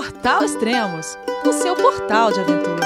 Portal Extremos, o seu portal de aventura.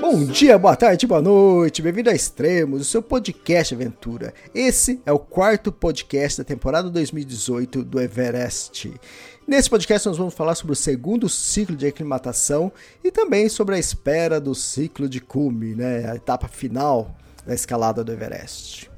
Bom dia, boa tarde, boa noite, bem-vindo a Extremos, o seu podcast aventura. Esse é o quarto podcast da temporada 2018 do Everest. Nesse podcast nós vamos falar sobre o segundo ciclo de aclimatação e também sobre a espera do ciclo de cume, né, a etapa final da escalada do Everest.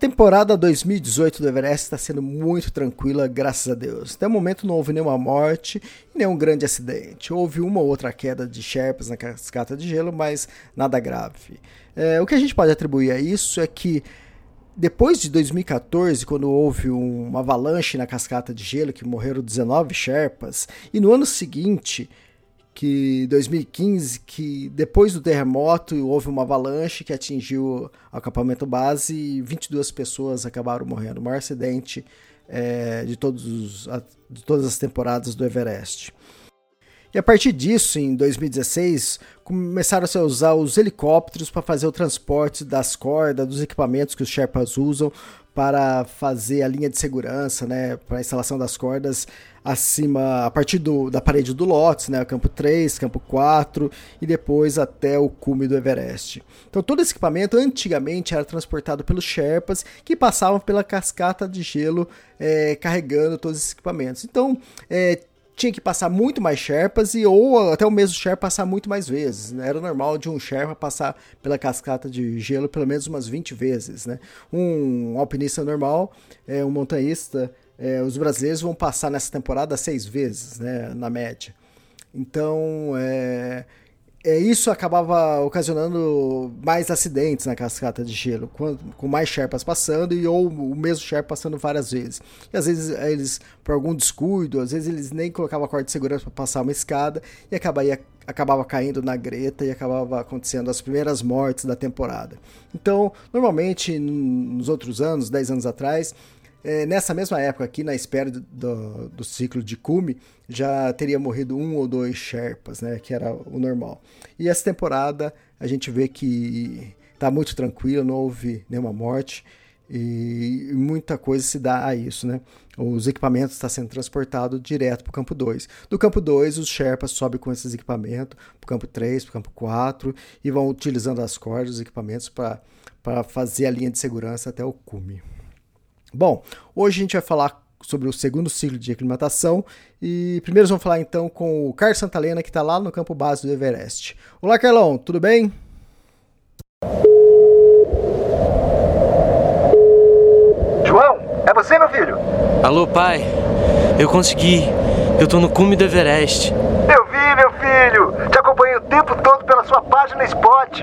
Temporada 2018 do Everest está sendo muito tranquila, graças a Deus. Até o momento não houve nenhuma morte e nenhum grande acidente. Houve uma ou outra queda de Sherpas na cascata de gelo, mas nada grave. É, o que a gente pode atribuir a isso é que depois de 2014, quando houve uma avalanche na cascata de gelo que morreram 19 Sherpas, e no ano seguinte que 2015, que depois do terremoto houve uma avalanche que atingiu o acampamento base e 22 pessoas acabaram morrendo. O maior acidente é, de, todos os, de todas as temporadas do Everest. E a partir disso, em 2016, começaram -se a usar os helicópteros para fazer o transporte das cordas, dos equipamentos que os Sherpas usam para fazer a linha de segurança, né, para a instalação das cordas acima, a partir do, da parede do Lotus, né, campo 3, campo 4 e depois até o cume do Everest. Então todo esse equipamento antigamente era transportado pelos Sherpas que passavam pela cascata de gelo é, carregando todos esses equipamentos. Então é, tinha que passar muito mais Sherpas e ou até o mesmo Sherpa passar muito mais vezes. Né? Era normal de um Sherpa passar pela cascata de gelo pelo menos umas 20 vezes. Né? Um alpinista normal, é, um montanhista, é, os brasileiros vão passar nessa temporada seis vezes, né, na média. Então, é, é, isso acabava ocasionando mais acidentes na cascata de gelo, com, com mais Sherpas passando e ou o mesmo Sherpa passando várias vezes. E às vezes eles, por algum descuido, às vezes eles nem colocavam a corda de segurança para passar uma escada e acabava, acabava caindo na greta e acabava acontecendo as primeiras mortes da temporada. Então, normalmente, nos outros anos, 10 anos atrás, é, nessa mesma época aqui, na espera do, do, ciclo de cume, já teria morrido um ou dois Sherpas, né, que era o normal. E essa temporada a gente vê que está muito tranquilo, não houve nenhuma morte e muita coisa se dá a isso, né? Os equipamentos estão sendo transportados direto para o campo 2. Do campo 2, os Sherpas sobem com esses equipamentos para o campo 3, para o campo 4 e vão utilizando as cordas, os equipamentos para fazer a linha de segurança até o cume. Bom, hoje a gente vai falar sobre o segundo ciclo de aclimatação e primeiro vamos falar então com o Carlos Santalena que está lá no campo base do Everest. Olá Carlão, tudo bem? João, é você meu filho? Alô pai, eu consegui, eu tô no cume do Everest. Eu vi meu filho, te acompanhei o tempo todo pela sua página Spot.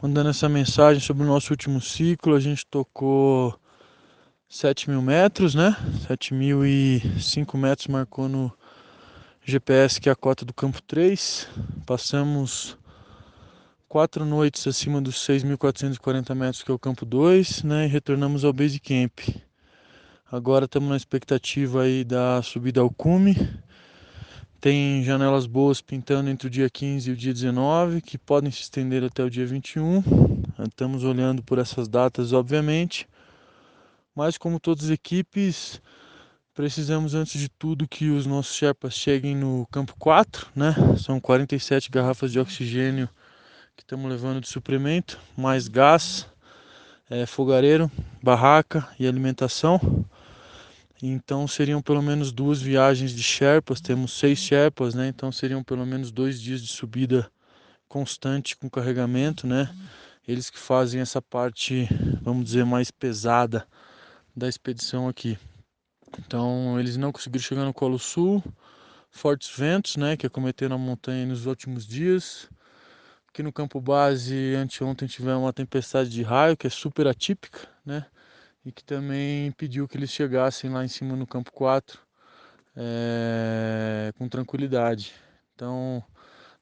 mandando essa mensagem sobre o nosso último ciclo. A gente tocou 7 mil metros, né? 7.005 metros marcou no GPS, que é a cota do campo 3. Passamos quatro noites acima dos 6.440 metros, que é o campo 2, né? E retornamos ao base camp. Agora estamos na expectativa aí da subida ao cume tem janelas boas pintando entre o dia 15 e o dia 19, que podem se estender até o dia 21. Estamos olhando por essas datas, obviamente. Mas, como todas as equipes, precisamos antes de tudo que os nossos Sherpas cheguem no campo 4, né? São 47 garrafas de oxigênio que estamos levando de suprimento, mais gás, é, fogareiro, barraca e alimentação. Então seriam pelo menos duas viagens de Sherpas, temos seis Sherpas, né? Então seriam pelo menos dois dias de subida constante com carregamento, né? Eles que fazem essa parte, vamos dizer, mais pesada da expedição aqui. Então eles não conseguiram chegar no Colo Sul, fortes ventos, né? Que acometeram a montanha nos últimos dias. Aqui no campo base, anteontem tivemos uma tempestade de raio, que é super atípica, né? E que também pediu que eles chegassem lá em cima no campo 4 é, com tranquilidade. Então,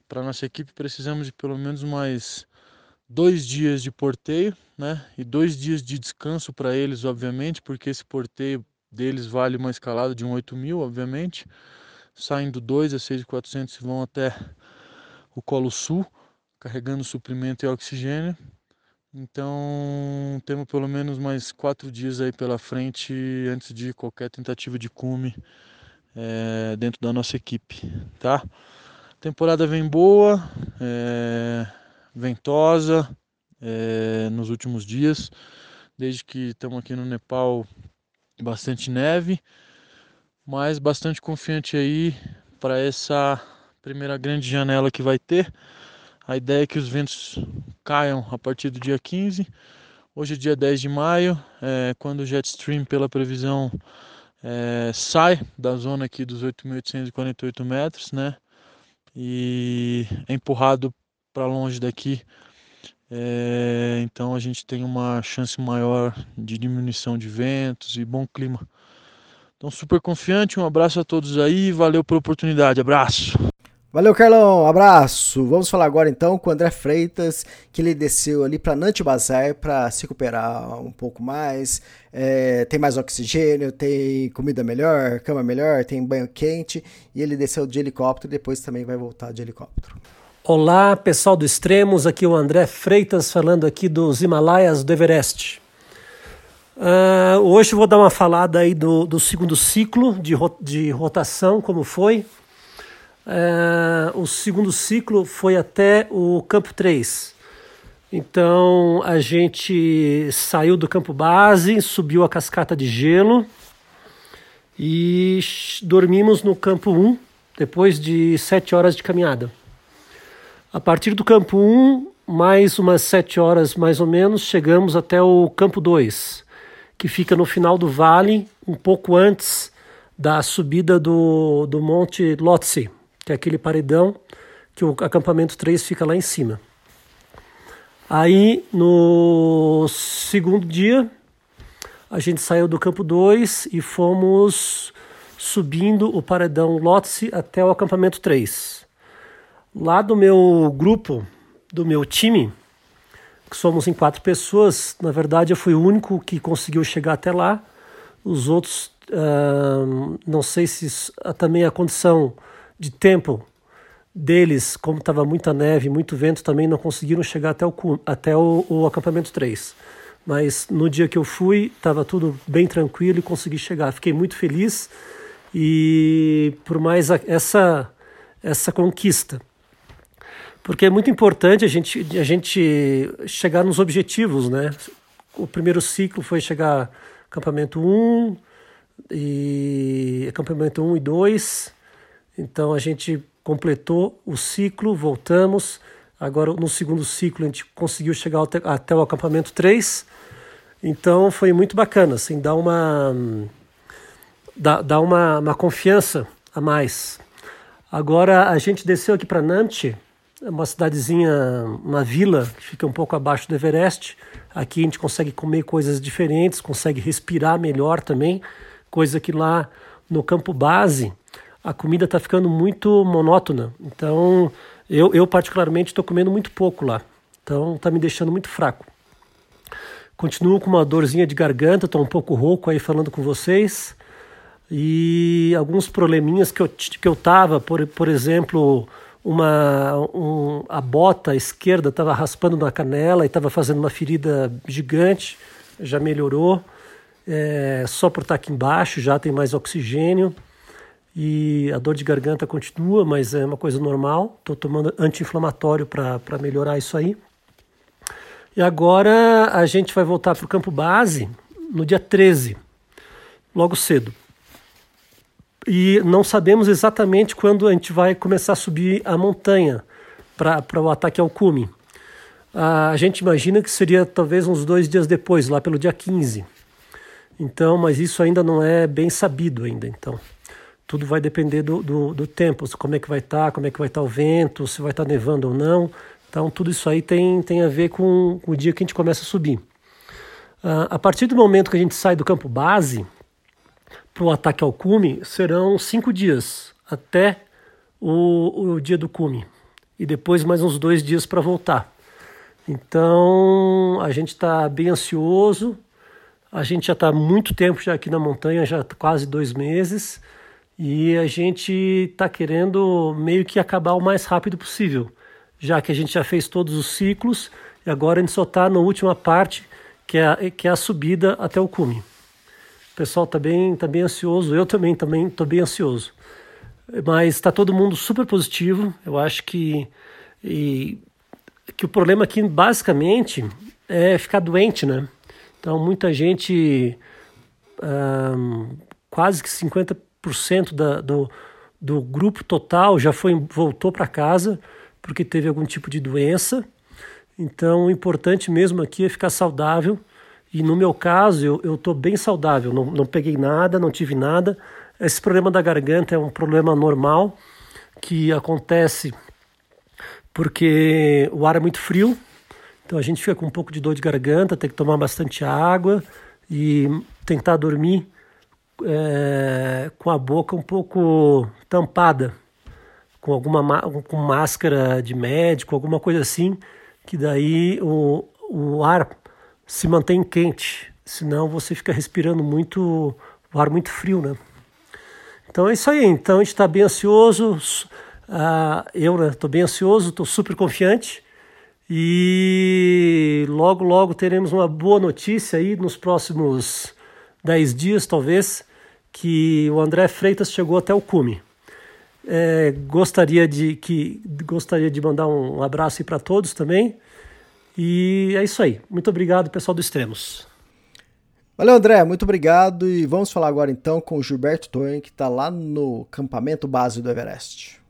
para nossa equipe precisamos de pelo menos mais dois dias de porteio, né? E dois dias de descanso para eles, obviamente, porque esse porteio deles vale uma escalada de um 8 mil, obviamente. Saindo 2 a 6.400 vão até o Colo Sul, carregando suprimento e oxigênio. Então temos pelo menos mais quatro dias aí pela frente antes de qualquer tentativa de cume é, dentro da nossa equipe, tá? temporada vem boa, é, ventosa é, nos últimos dias, desde que estamos aqui no Nepal, bastante neve, mas bastante confiante aí para essa primeira grande janela que vai ter. A ideia é que os ventos caiam a partir do dia 15. Hoje é dia 10 de maio, é, quando o Jetstream, pela previsão, é, sai da zona aqui dos 8.848 metros, né? E é empurrado para longe daqui. É, então a gente tem uma chance maior de diminuição de ventos e bom clima. Então super confiante, um abraço a todos aí, valeu pela oportunidade, abraço. Valeu, Carlão. Abraço. Vamos falar agora então com o André Freitas, que ele desceu ali para Nante Bazar para se recuperar um pouco mais. É, tem mais oxigênio, tem comida melhor, cama melhor, tem banho quente. E ele desceu de helicóptero e depois também vai voltar de helicóptero. Olá, pessoal do Extremos. Aqui é o André Freitas falando aqui dos Himalaias do Everest. Uh, hoje eu vou dar uma falada aí do, do segundo ciclo de, de rotação, como foi. É, o segundo ciclo foi até o campo 3. Então a gente saiu do campo base, subiu a cascata de gelo e dormimos no campo 1 depois de 7 horas de caminhada. A partir do campo 1, mais umas 7 horas mais ou menos, chegamos até o campo 2, que fica no final do vale, um pouco antes da subida do, do Monte Lhotse que é aquele paredão que o acampamento 3 fica lá em cima. Aí no segundo dia, a gente saiu do campo 2 e fomos subindo o paredão Lotse até o acampamento 3. Lá do meu grupo, do meu time, que somos em quatro pessoas, na verdade eu fui o único que conseguiu chegar até lá. Os outros, uh, não sei se também a condição de tempo deles, como estava muita neve, muito vento, também não conseguiram chegar até o, até o, o acampamento 3. Mas no dia que eu fui, estava tudo bem tranquilo e consegui chegar. Fiquei muito feliz e por mais a, essa, essa conquista. Porque é muito importante a gente, a gente chegar nos objetivos, né? O primeiro ciclo foi chegar acampamento 1 e acampamento 1 e 2 então a gente completou o ciclo, voltamos. Agora no segundo ciclo a gente conseguiu chegar até, até o acampamento 3. Então foi muito bacana, assim, dá uma dá, dá uma, uma confiança a mais. Agora a gente desceu aqui para é uma cidadezinha, uma vila que fica um pouco abaixo do Everest. Aqui a gente consegue comer coisas diferentes, consegue respirar melhor também, coisa que lá no campo base a comida está ficando muito monótona. Então, eu, eu particularmente estou comendo muito pouco lá. Então, está me deixando muito fraco. Continuo com uma dorzinha de garganta, estou um pouco rouco aí falando com vocês. E alguns probleminhas que eu, que eu tava, por, por exemplo, uma, um, a bota esquerda estava raspando na canela e estava fazendo uma ferida gigante, já melhorou. É, só por estar aqui embaixo já tem mais oxigênio e a dor de garganta continua, mas é uma coisa normal. Estou tomando anti-inflamatório para melhorar isso aí. E agora a gente vai voltar para o campo base no dia 13, logo cedo. E não sabemos exatamente quando a gente vai começar a subir a montanha para o ataque ao cume. A gente imagina que seria talvez uns dois dias depois, lá pelo dia 15. Então, mas isso ainda não é bem sabido ainda. Então, tudo vai depender do, do, do tempo, como é que vai estar, tá, como é que vai estar tá o vento, se vai estar tá nevando ou não. Então, tudo isso aí tem, tem a ver com, o dia que a gente começa a subir. Uh, a partir do momento que a gente sai do campo base, para o ataque ao cume serão cinco dias até o, o dia do cume e depois mais uns dois dias para voltar. Então a gente está bem ansioso. A gente já está muito tempo já aqui na montanha, já tá quase dois meses, e a gente está querendo meio que acabar o mais rápido possível, já que a gente já fez todos os ciclos e agora a gente só está na última parte, que é, a, que é a subida até o cume. O pessoal está bem, tá bem ansioso, eu também também estou bem ansioso. Mas está todo mundo super positivo. Eu acho que, e, que o problema aqui basicamente é ficar doente, né? Então muita gente, quase que 50% da, do, do grupo total já foi voltou para casa porque teve algum tipo de doença. Então o importante mesmo aqui é ficar saudável e no meu caso, eu estou bem saudável, não, não peguei nada, não tive nada. Esse problema da garganta é um problema normal que acontece porque o ar é muito frio, então a gente fica com um pouco de dor de garganta, tem que tomar bastante água e tentar dormir é, com a boca um pouco tampada, com alguma com máscara de médico, alguma coisa assim, que daí o, o ar se mantém quente, senão você fica respirando muito o ar muito frio, né? Então é isso aí. Então a gente está bem ansioso. Uh, eu estou né, bem ansioso, estou super confiante. E logo, logo teremos uma boa notícia aí nos próximos 10 dias, talvez, que o André Freitas chegou até o cume. É, gostaria de que gostaria de mandar um abraço para todos também e é isso aí. Muito obrigado, pessoal do Extremos. Valeu, André. Muito obrigado. E vamos falar agora então com o Gilberto Toyen, que está lá no campamento base do Everest.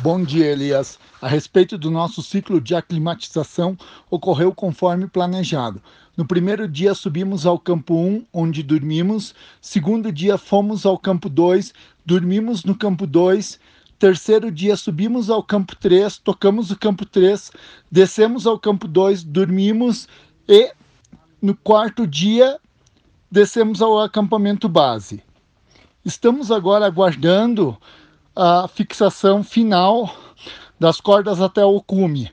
Bom dia, Elias. A respeito do nosso ciclo de aclimatização, ocorreu conforme planejado. No primeiro dia subimos ao campo 1, onde dormimos. Segundo dia fomos ao campo 2, dormimos no campo 2 Terceiro dia subimos ao campo 3, tocamos o campo 3, descemos ao campo 2, dormimos e no quarto dia descemos ao acampamento base. Estamos agora aguardando a fixação final das cordas até o cume.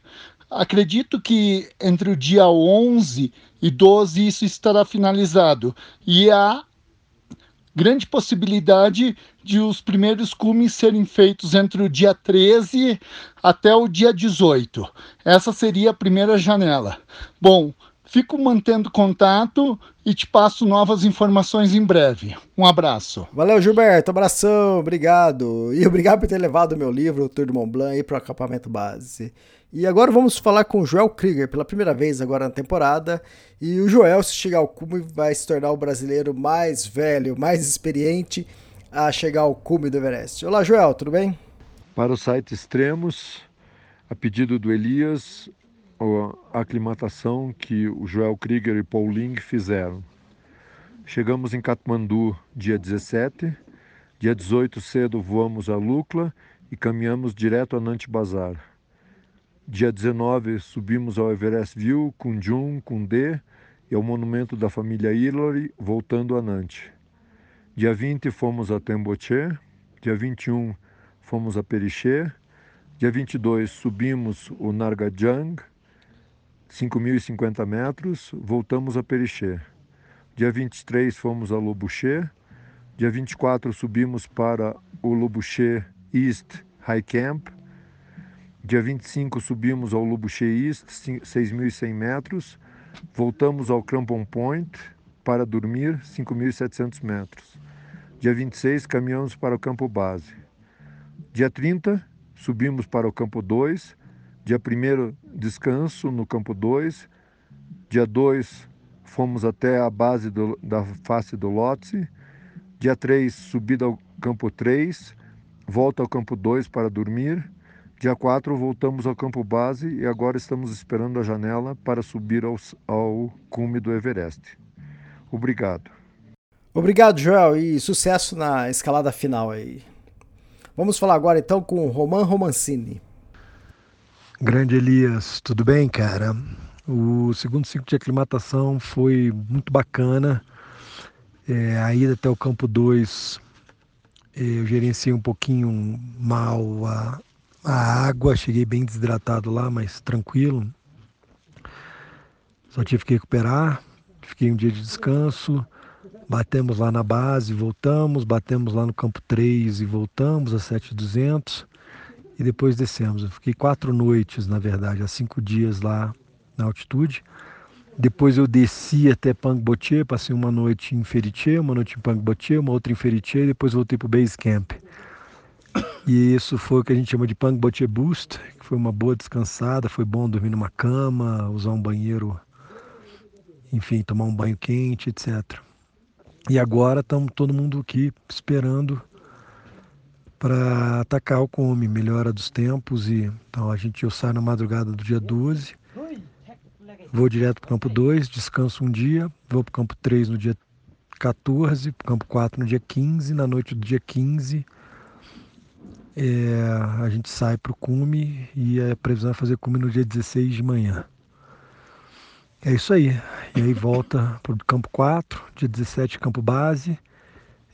Acredito que entre o dia 11 e 12 isso estará finalizado. E há grande possibilidade de os primeiros cumes serem feitos entre o dia 13 até o dia 18. Essa seria a primeira janela. Bom, fico mantendo contato e te passo novas informações em breve. Um abraço. Valeu, Gilberto. Abração, obrigado. E obrigado por ter levado o meu livro, O Tour de Mont Blanc, para o acampamento base. E agora vamos falar com o Joel Krieger pela primeira vez agora na temporada. E o Joel, se chegar ao cume, vai se tornar o brasileiro mais velho, mais experiente a chegar ao cume do Everest. Olá, Joel, tudo bem? Para o site Extremos, a pedido do Elias, a aclimatação que o Joel Krieger e Paul Ling fizeram. Chegamos em Katmandu dia 17, dia 18 cedo voamos a Lukla e caminhamos direto a Nantes Bazar. Dia 19 subimos ao Everest View, Kunjun, Kundê e ao monumento da família Hillary, voltando a Nantes. Dia 20 fomos a Temboche, dia 21 fomos a Periché, dia 22 subimos o Nargajang, 5.050 metros, voltamos a Periché. Dia 23 fomos a Lobuché, dia 24 subimos para o Lobuché East High Camp, Dia 25 subimos ao Lubuche East, 6.100 metros, voltamos ao Crampon Point para dormir, 5.700 metros. Dia 26 caminhamos para o campo base. Dia 30 subimos para o campo 2. Dia 1 descanso no campo 2. Dia 2 fomos até a base do, da face do Lhotse. Dia 3 subida ao campo 3, volta ao campo 2 para dormir. Dia 4 voltamos ao campo base e agora estamos esperando a janela para subir ao, ao cume do Everest. Obrigado. Obrigado, Joel, e sucesso na escalada final aí. Vamos falar agora então com o Roman Romancini. Grande Elias, tudo bem, cara? O segundo ciclo de aclimatação foi muito bacana. É, a ida até o campo 2, eu gerenciei um pouquinho mal a, a água, cheguei bem desidratado lá, mas tranquilo. Só tive que recuperar, fiquei um dia de descanso, batemos lá na base, voltamos, batemos lá no campo 3 e voltamos a 7200 e depois descemos. Eu fiquei quatro noites, na verdade, há cinco dias lá na altitude. Depois eu desci até Pangboche, passei uma noite em Feriche, uma noite em Pangboche, uma outra em Feriche, e depois voltei para o base camp. E isso foi o que a gente chama de Pangboche Boost, que foi uma boa descansada, foi bom dormir numa cama, usar um banheiro, enfim, tomar um banho quente, etc. E agora estamos todo mundo aqui esperando para atacar o come, melhora dos tempos e então a gente eu saio na madrugada do dia 12, vou direto para o campo 2, descanso um dia, vou para o campo 3 no dia 14, para o campo 4 no dia 15, na noite do dia 15 é, a gente sai para o cume e a previsão é fazer cume no dia 16 de manhã. É isso aí. E aí volta para o campo 4, dia 17 campo base.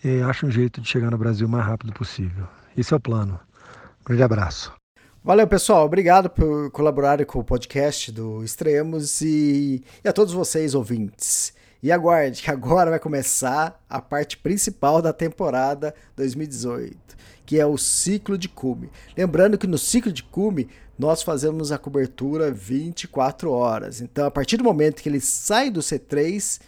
E acha um jeito de chegar no Brasil o mais rápido possível. Esse é o plano. Um grande abraço. Valeu, pessoal. Obrigado por colaborarem com o podcast do Extremos e, e a todos vocês, ouvintes. E aguarde, que agora vai começar a parte principal da temporada 2018, que é o ciclo de cume. Lembrando que no ciclo de cume nós fazemos a cobertura 24 horas. Então, a partir do momento que ele sai do C3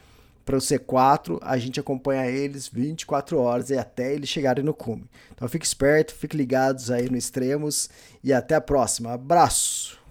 para o C4, a gente acompanha eles 24 horas e até eles chegarem no cume. Então, fique esperto, fique ligados aí no Extremos e até a próxima. Abraço!